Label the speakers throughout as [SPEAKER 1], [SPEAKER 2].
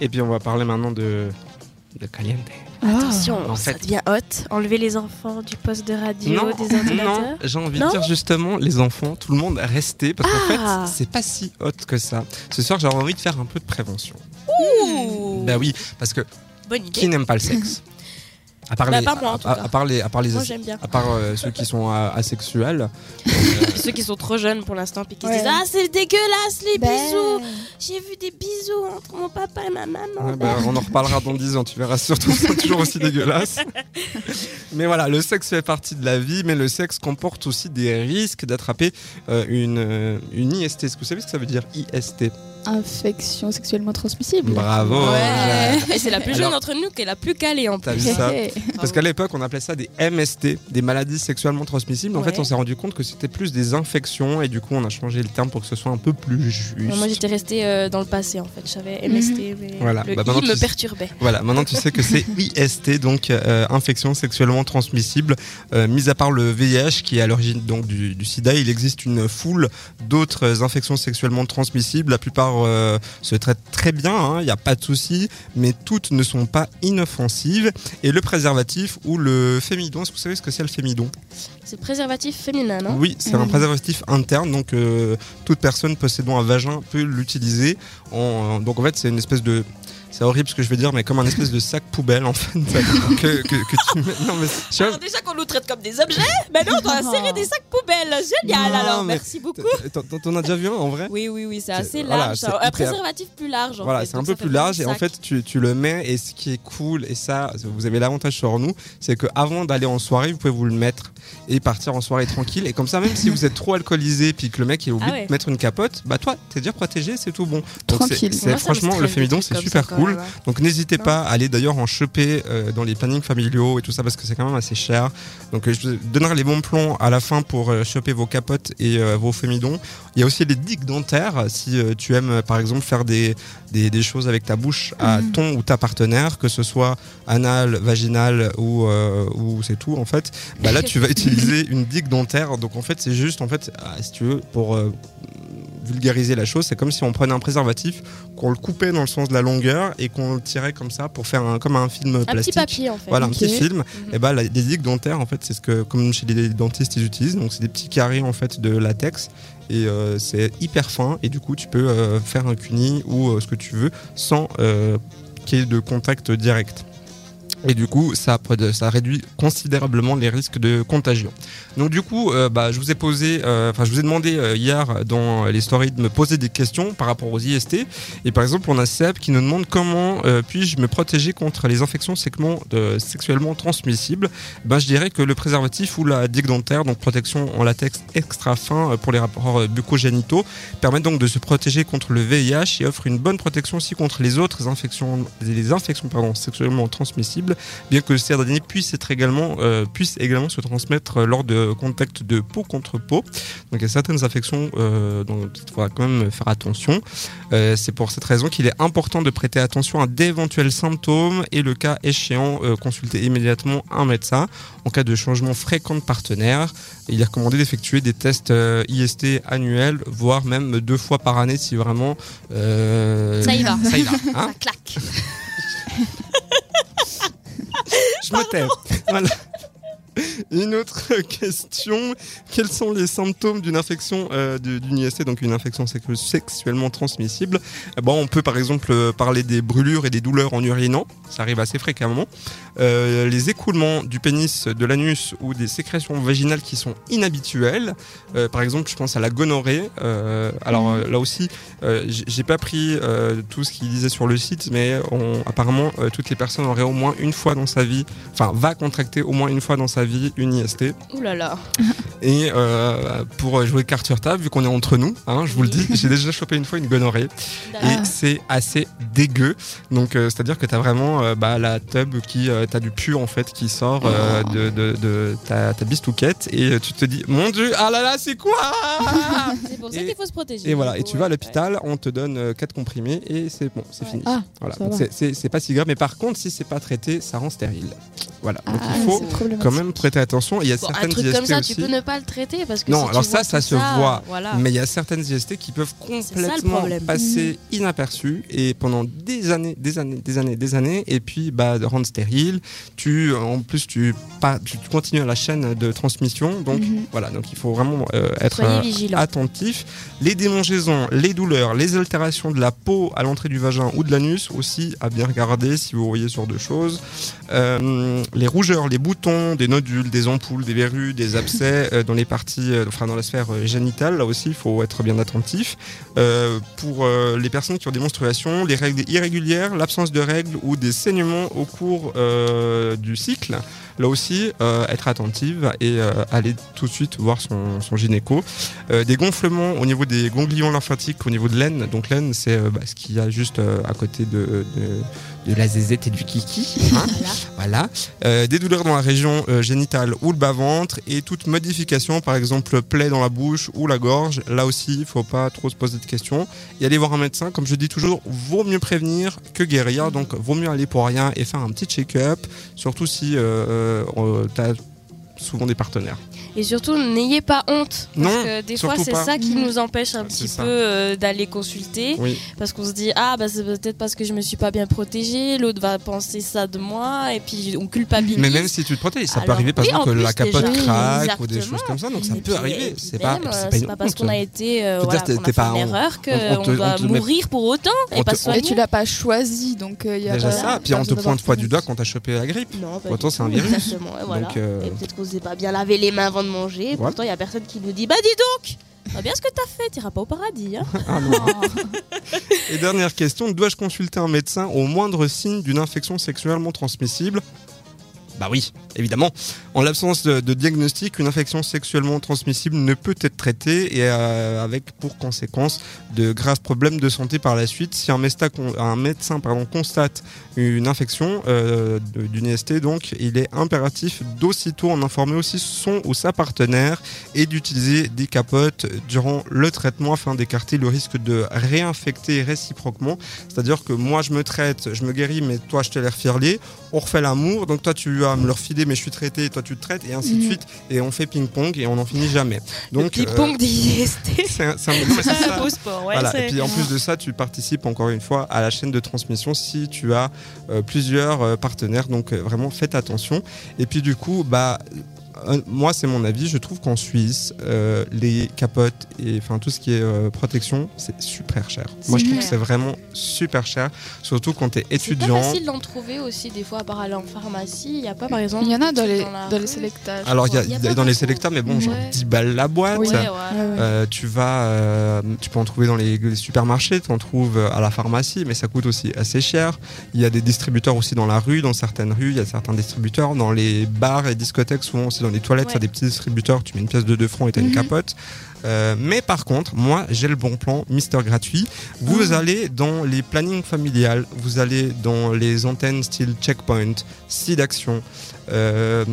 [SPEAKER 1] Et puis on va parler maintenant de, de Caliente.
[SPEAKER 2] Attention,
[SPEAKER 1] En
[SPEAKER 2] ça
[SPEAKER 1] fait-
[SPEAKER 2] devient hot. Enlever les enfants du poste de radio,
[SPEAKER 1] Non,
[SPEAKER 2] des ordinateurs.
[SPEAKER 1] non, j'ai envie
[SPEAKER 2] Non
[SPEAKER 1] de dire justement, les enfants, tout le monde, restez, parce qu'en
[SPEAKER 2] Ah.
[SPEAKER 1] fait, c'est pas si hot que ça. Ce soir, j'aurais envie de faire un peu de prévention.
[SPEAKER 2] Ouh,
[SPEAKER 1] Bah oui, parce que
[SPEAKER 2] bonne
[SPEAKER 1] qui
[SPEAKER 2] idée.
[SPEAKER 1] n'aime pas le sexe? À part
[SPEAKER 2] Bah,
[SPEAKER 1] les,
[SPEAKER 2] pas moi, en tout
[SPEAKER 1] à,
[SPEAKER 2] cas.
[SPEAKER 1] à part les, à part les,
[SPEAKER 2] Moi j'aime bien.
[SPEAKER 1] à part euh, ceux qui sont euh, asexuels.
[SPEAKER 2] Ceux qui sont trop jeunes pour l'instant puis qui se
[SPEAKER 3] Ouais.
[SPEAKER 2] disent Ah, c'est dégueulasse les
[SPEAKER 3] Ben,
[SPEAKER 2] bisous. J'ai vu des bisous entre mon papa et ma maman.
[SPEAKER 1] Ouais, bah, on en reparlera dans 10 ans, tu verras surtout, c'est toujours aussi dégueulasse. Mais voilà, le sexe fait partie de la vie, mais le sexe comporte aussi des risques d'attraper euh, une, euh, une IST. Est-ce que vous savez ce que ça veut dire IST
[SPEAKER 3] Infection sexuellement transmissible.
[SPEAKER 1] Bravo
[SPEAKER 3] Ouais.
[SPEAKER 2] Et c'est la plus jeune d'entre nous qui est la plus calée en plus.
[SPEAKER 1] ça. Parce qu'à l'époque, on appelait ça des MST, des maladies sexuellement transmissibles. En
[SPEAKER 2] Ouais.
[SPEAKER 1] fait, on s'est rendu compte que c'était plus des infections et du coup, on a changé le terme pour que ce soit un peu plus juste.
[SPEAKER 2] Moi j'étais restée euh, dans le passé en fait. J'avais MST, mais
[SPEAKER 1] Voilà.
[SPEAKER 2] le
[SPEAKER 1] Bah,
[SPEAKER 2] I me
[SPEAKER 1] tu-
[SPEAKER 2] perturbait.
[SPEAKER 1] Voilà, maintenant tu sais que c'est IST, donc euh, infection sexuellement transmissible. Euh, mis à part le VIH qui est à l'origine donc du, du SIDA, il existe une foule d'autres infections sexuellement transmissibles. La plupart euh, se traitent très bien, hein, il n'y a pas de souci, mais toutes ne sont pas inoffensives. Et le préservatif ou le fémidon, est-ce que vous savez ce que c'est le fémidon?
[SPEAKER 2] C'est préservatif féminin, non?
[SPEAKER 1] Oui, c'est un préservatif interne, donc euh, toute personne possédant un vagin peut l'utiliser. En, donc en fait, c'est une espèce de c'est horrible ce que je vais dire, mais comme un espèce de sac poubelle en fait que, que, que tu mets. Non mais
[SPEAKER 2] Alors déjà qu'on nous traite comme des objets, maintenant on doit insérer des sacs poubelles. Génial
[SPEAKER 1] Non,
[SPEAKER 2] alors, merci beaucoup.
[SPEAKER 1] T'en- as déjà vu un en vrai
[SPEAKER 2] Oui, oui, oui, c'est assez
[SPEAKER 1] voilà,
[SPEAKER 2] large.
[SPEAKER 1] c'est
[SPEAKER 2] un préservatif plus large. en
[SPEAKER 1] Voilà, c'est un peu plus large et en fait tu, tu le mets et ce qui est cool et ça vous avez l'avantage sur nous c'est que avant d'aller en soirée vous pouvez vous le mettre et partir en soirée tranquille et comme ça même si vous êtes trop alcoolisé puis que le mec il oublie
[SPEAKER 2] Ah ouais.
[SPEAKER 1] de mettre une capote bah toi t'es déjà protégé c'est tout bon donc c'est-
[SPEAKER 3] Tranquille.
[SPEAKER 1] c'est franchement le fémidon c'est super
[SPEAKER 2] quand
[SPEAKER 1] cool donc n'hésitez pas à aller d'ailleurs en choper euh, dans les plannings familiaux et tout ça parce que c'est quand même assez cher. Donc euh, je vous donnerai les bons plans à la fin pour euh, choper vos capotes et vos fémidons. Il y a aussi les digues dentaires si tu aimes par exemple faire des, des, des choses avec ta bouche à
[SPEAKER 3] Mhm.
[SPEAKER 1] ton ou ta partenaire que ce soit anal, vaginal ou, ou c'est tout en fait bah là tu vas utiliser une digue dentaire. Donc en fait c'est juste en fait ah, si tu veux pour vulgariser la chose c'est comme si on prenait un préservatif qu'on le coupait dans le sens de la longueur et qu'on le tirait comme ça pour faire un, comme un film
[SPEAKER 2] Un petit
[SPEAKER 1] plastique
[SPEAKER 2] papier en fait.
[SPEAKER 1] voilà, un petit film.
[SPEAKER 2] Mhm.
[SPEAKER 1] Et bah, la- les digues dentaires, en fait, c'est ce que, comme chez les dentistes, ils utilisent. Donc, c'est des petits carrés, en fait, de latex. Et euh, c'est hyper fin. Et du coup, tu peux euh, faire un cuni ou euh, ce que tu veux sans euh, qu'il y ait de contact direct. Et du coup, ça, réduit considérablement les risques de contagion. Donc du coup, euh, bah, je vous ai posé, euh, enfin je vous ai demandé euh, hier dans les stories de me poser des questions par rapport aux IST. Et par exemple, on a Seb qui nous demande comment puis-je me protéger contre les infections sexuellement, transmissibles? Ben, je dirais que le préservatif ou la digue dentaire, donc protection en latex extra fin pour les rapports bucco-génitaux, permettent donc de se protéger contre le VIH et offre une bonne protection aussi contre les autres infections, les infections sexuellement transmissibles, bien que ces derniers puissent être également, euh, puissent également se transmettre euh, lors de contact de peau contre peau. Donc il y a certaines infections euh, dont il faudra quand même faire attention. Euh, c'est pour cette raison qu'il est important de prêter attention à d'éventuels symptômes et le cas échéant, consulter immédiatement un médecin. En cas de changement fréquent de partenaire, il est recommandé d'effectuer des tests IST annuels, voire même deux fois par année si vraiment
[SPEAKER 2] Ça y va.
[SPEAKER 1] Ça y va. hein.
[SPEAKER 2] Ça claque.
[SPEAKER 1] Je me tais. Voilà. Une autre question. Quels sont les symptômes d'une infection euh, d'une IST, donc une infection sexu- sexuellement transmissible? Eh ben, On peut par exemple euh, parler des brûlures et des douleurs en urinant. Ça arrive assez fréquemment. Euh, les écoulements du pénis, de l'anus ou des sécrétions vaginales qui sont inhabituelles. Euh, par exemple, je pense à la gonorrhée. Euh, alors euh, là aussi, j'ai pas pris tout ce qu'il disait sur le site, mais on- apparemment, toutes les personnes auraient au moins une fois dans sa vie, enfin, va contracter au moins une fois dans sa vie une IST.
[SPEAKER 2] Ouh là là.
[SPEAKER 1] Et euh, pour jouer carte sur table, vu qu'on est entre nous, hein, je vous le dis, j'ai déjà chopé une fois une gonorrhée et c'est assez dégueu. Donc, euh, c'est-à-dire que t'as vraiment euh, bah, la tub qui, euh, t'as du pu en fait qui sort euh,
[SPEAKER 3] Oh.
[SPEAKER 1] de, de, de ta, ta bistouquette et tu te dis, mon dieu, ah là là, c'est quoi?
[SPEAKER 2] C'est pour ça qu'il faut se protéger.
[SPEAKER 1] Et voilà, et
[SPEAKER 2] Ouais,
[SPEAKER 1] tu vas à
[SPEAKER 2] ouais.
[SPEAKER 1] l'hôpital, on te donne 4 comprimés et c'est bon, c'est
[SPEAKER 2] Ouais.
[SPEAKER 1] fini.
[SPEAKER 3] Ah,
[SPEAKER 1] Voilà, c'est pas si grave, mais par contre, si c'est pas traité, ça rend stérile. Voilà.
[SPEAKER 3] Ah,
[SPEAKER 1] Donc il faut quand même prêter attention. Il y a
[SPEAKER 2] Bon, un
[SPEAKER 1] certaines
[SPEAKER 2] truc
[SPEAKER 1] IST
[SPEAKER 2] comme ça,
[SPEAKER 1] aussi.
[SPEAKER 2] tu peux ne pas le traiter parce que
[SPEAKER 1] Non,
[SPEAKER 2] si
[SPEAKER 1] alors ça, ça se voit.
[SPEAKER 2] Voilà.
[SPEAKER 1] Mais il y a certaines IST qui peuvent complètement passer inaperçues et pendant des années, des années, des années, des années, et puis bah, rendre stérile. Tu, en plus, tu, pas, tu continues à la chaîne de transmission. Donc
[SPEAKER 3] Mhm.
[SPEAKER 1] voilà, donc il faut vraiment euh, être euh, attentif. Les démangeaisons, les douleurs, les altérations de la peau à l'entrée du vagin ou de l'anus aussi à bien regarder si vous voyez sur deux choses. Euh, les rougeurs, les boutons, des nodules, des ampoules, des verrues, des abcès euh, dans les parties, euh, enfin dans la sphère euh, génitale, là aussi il faut être bien attentif. Pour les personnes qui ont des menstruations, les règles irrégulières, l'absence de règles ou des saignements au cours du cycle, là aussi être attentive et aller tout de suite voir son, gynéco. Des gonflements au niveau des ganglions lymphatiques, au niveau de l'aine. Donc l'aine, c'est bah, ce qu'il y a juste à côté de, de la zézette et du kiki. hein.
[SPEAKER 2] Voilà.
[SPEAKER 1] Euh, des douleurs dans la région euh, génitale ou le bas-ventre et toute modification, par exemple plaie dans la bouche ou la gorge. Là aussi, il faut pas trop se poser de questions. Et aller voir un médecin, comme je dis toujours, vaut mieux prévenir que guérir. Donc, vaut mieux aller pour rien et faire un petit check-up, surtout si euh, tu as souvent des partenaires.
[SPEAKER 2] Et surtout, n'ayez pas honte. Parce
[SPEAKER 1] Non,
[SPEAKER 2] que des fois, c'est ça qui nous empêche un petit
[SPEAKER 1] ça.
[SPEAKER 2] peu euh, d'aller consulter.
[SPEAKER 1] Oui.
[SPEAKER 2] Parce qu'on se dit, ah, bah, c'est peut-être parce que je me suis pas bien protégée, l'autre va penser ça de moi, et puis on culpabilise.
[SPEAKER 1] Mais même si tu te protèges, ça peut arriver par
[SPEAKER 2] oui,
[SPEAKER 1] exemple
[SPEAKER 2] en
[SPEAKER 1] que la capote
[SPEAKER 2] déjà.
[SPEAKER 1] craque ou des choses comme ça. Donc ça peut arriver.
[SPEAKER 2] et
[SPEAKER 1] C'est pas,
[SPEAKER 2] euh,
[SPEAKER 1] c'est pas une
[SPEAKER 2] pas parce qu'on a été, euh, voilà,
[SPEAKER 1] dire,
[SPEAKER 2] qu'on a fait
[SPEAKER 1] pas
[SPEAKER 2] une erreur qu'on
[SPEAKER 1] on- on
[SPEAKER 2] doit
[SPEAKER 1] on
[SPEAKER 2] mourir pour autant et
[SPEAKER 1] on
[SPEAKER 2] pas
[SPEAKER 3] Et tu l'as pas choisi, donc il y a
[SPEAKER 1] Déjà
[SPEAKER 3] pas-
[SPEAKER 1] ça, puis
[SPEAKER 3] pas
[SPEAKER 1] on te pointe pas du doigt quand t'as chopé la grippe.
[SPEAKER 2] Du
[SPEAKER 1] c'est un virus.
[SPEAKER 2] Exactement, voilà.
[SPEAKER 1] Euh,
[SPEAKER 2] Et peut-être qu'on s'est pas bien lavé les mains avant de manger. Pourtant, il y a personne qui nous dit Bah dis donc Pas bien ce que t'as fait, t'iras pas au paradis. Hein.
[SPEAKER 1] Ah non. Et dernière question, dois-je consulter un médecin au moindre signe d'une infection sexuellement transmissible? Bah oui, évidemment. En l'absence de, diagnostic, une infection sexuellement transmissible ne peut être traitée et euh, avec pour conséquence de graves problèmes de santé par la suite. Si un, médecin constate une infection euh, d'une IST, donc il est impératif d'aussitôt en informer aussi son ou sa partenaire et d'utiliser des capotes durant le traitement afin d'écarter le risque de réinfecter réciproquement. C'est-à-dire que moi je me traite, je me guéris, mais toi je te l'ai refilé. On refait l'amour, donc toi tu vas me le refiler, mais je suis traité, et toi tu te traites, et ainsi de
[SPEAKER 3] Mhm.
[SPEAKER 1] suite. Et on fait ping-pong et on n'en finit jamais.
[SPEAKER 2] le
[SPEAKER 1] Donc,
[SPEAKER 2] ping-pong
[SPEAKER 1] euh,
[SPEAKER 2] des IST.
[SPEAKER 1] c'est un-
[SPEAKER 2] beau sport, ouais.
[SPEAKER 1] Voilà. Et puis en plus de ça, tu participes encore une fois à la chaîne de transmission si tu as euh, plusieurs euh, partenaires. Donc euh, vraiment faites attention. Et puis du coup, bah moi c'est mon avis. Je trouve qu'en Suisse, euh, les capotes et enfin tout ce qui est euh, protection, c'est super cher. Moi je trouve que c'est vraiment super cher, surtout quand tu es
[SPEAKER 2] C'est pas
[SPEAKER 1] étudiant.
[SPEAKER 2] facile d'en trouver aussi des fois, à part aller en pharmacie. Il n'y a pas par exemple.
[SPEAKER 3] Il y en a dans les, dans les.
[SPEAKER 1] Alors il y a,
[SPEAKER 2] y a
[SPEAKER 1] y dans les sélecteurs, mais bon, genre
[SPEAKER 2] Ouais.
[SPEAKER 1] 10 balles la boîte.
[SPEAKER 2] Ouais. Ouais.
[SPEAKER 1] Euh, tu vas, euh, tu peux en trouver dans les, les supermarchés, tu en trouves à la pharmacie, mais ça coûte aussi assez cher. Il y a des distributeurs aussi dans la rue, dans certaines rues, il y a certains distributeurs dans les bars et discothèques, souvent aussi dans les toilettes,
[SPEAKER 2] Ouais.
[SPEAKER 1] des petits distributeurs, tu mets une pièce de 2 francs et tu as une
[SPEAKER 3] Mhm.
[SPEAKER 1] capote. Euh, mais par contre, moi j'ai le bon plan, Mister Gratuit. Vous allez dans les plannings familiales, vous allez dans les antennes style Checkpoint, Seed Action, euh,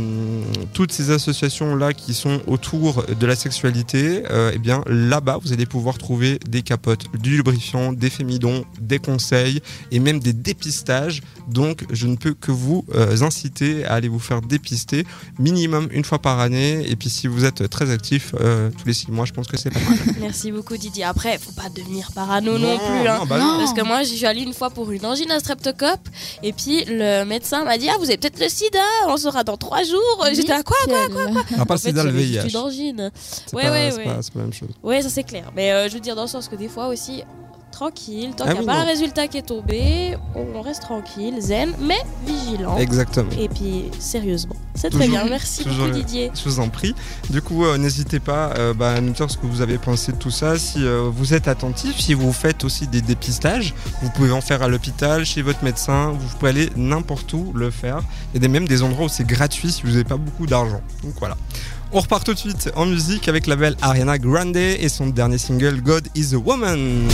[SPEAKER 1] toutes ces associations là qui sont autour de la sexualité, euh, eh bien là-bas vous allez pouvoir trouver des capotes, du lubrifiant, des fémidons, des conseils et même des dépistages. Donc je ne peux que vous euh, inciter à aller vous faire dépister minimum une fois par année. Et puis si vous êtes très actif euh, tous les six mois, je pense que c'est pas mal.
[SPEAKER 2] Merci beaucoup Didier. Après, faut pas devenir parano non, plus. Hein.
[SPEAKER 1] non, bah
[SPEAKER 3] Non.
[SPEAKER 1] non.
[SPEAKER 2] Parce que moi, j'y suis allée une fois pour une angine à streptocoque, et puis le médecin m'a dit Ah, vous avez peut-être le sida, on saura dans trois jours. J'étais à quoi
[SPEAKER 3] Quel-
[SPEAKER 1] Ah, pas le sida, le VIH.
[SPEAKER 2] une angine.
[SPEAKER 1] C'est
[SPEAKER 2] Ouais,
[SPEAKER 1] pas,
[SPEAKER 2] ouais,
[SPEAKER 1] c'est
[SPEAKER 2] ouais.
[SPEAKER 1] pas- c'est pas la même chose.
[SPEAKER 2] Ouais, ça c'est clair. Mais euh, je veux dire dans le sens que des fois aussi, tranquille, tant
[SPEAKER 1] Ah
[SPEAKER 2] qu'il n'y a
[SPEAKER 1] oui,
[SPEAKER 2] pas
[SPEAKER 1] non.
[SPEAKER 2] un résultat qui est tombé, on reste tranquille, zen, mais vigilant.
[SPEAKER 1] Exactement.
[SPEAKER 2] Et puis sérieusement. C'est très bien. Merci beaucoup Didier.
[SPEAKER 1] Je vous en prie. Du coup, euh, n'hésitez pas euh, bah, à nous dire ce que vous avez pensé de tout ça. Si euh, vous êtes attentif, si vous faites aussi des dépistages, vous pouvez en faire à l'hôpital, chez votre médecin. Vous pouvez aller n'importe où le faire. Il y a même des endroits où c'est gratuit si vous n'avez pas beaucoup d'argent. Donc voilà. On repart tout de suite en musique avec la belle Ariana Grande et son dernier single God is a Woman.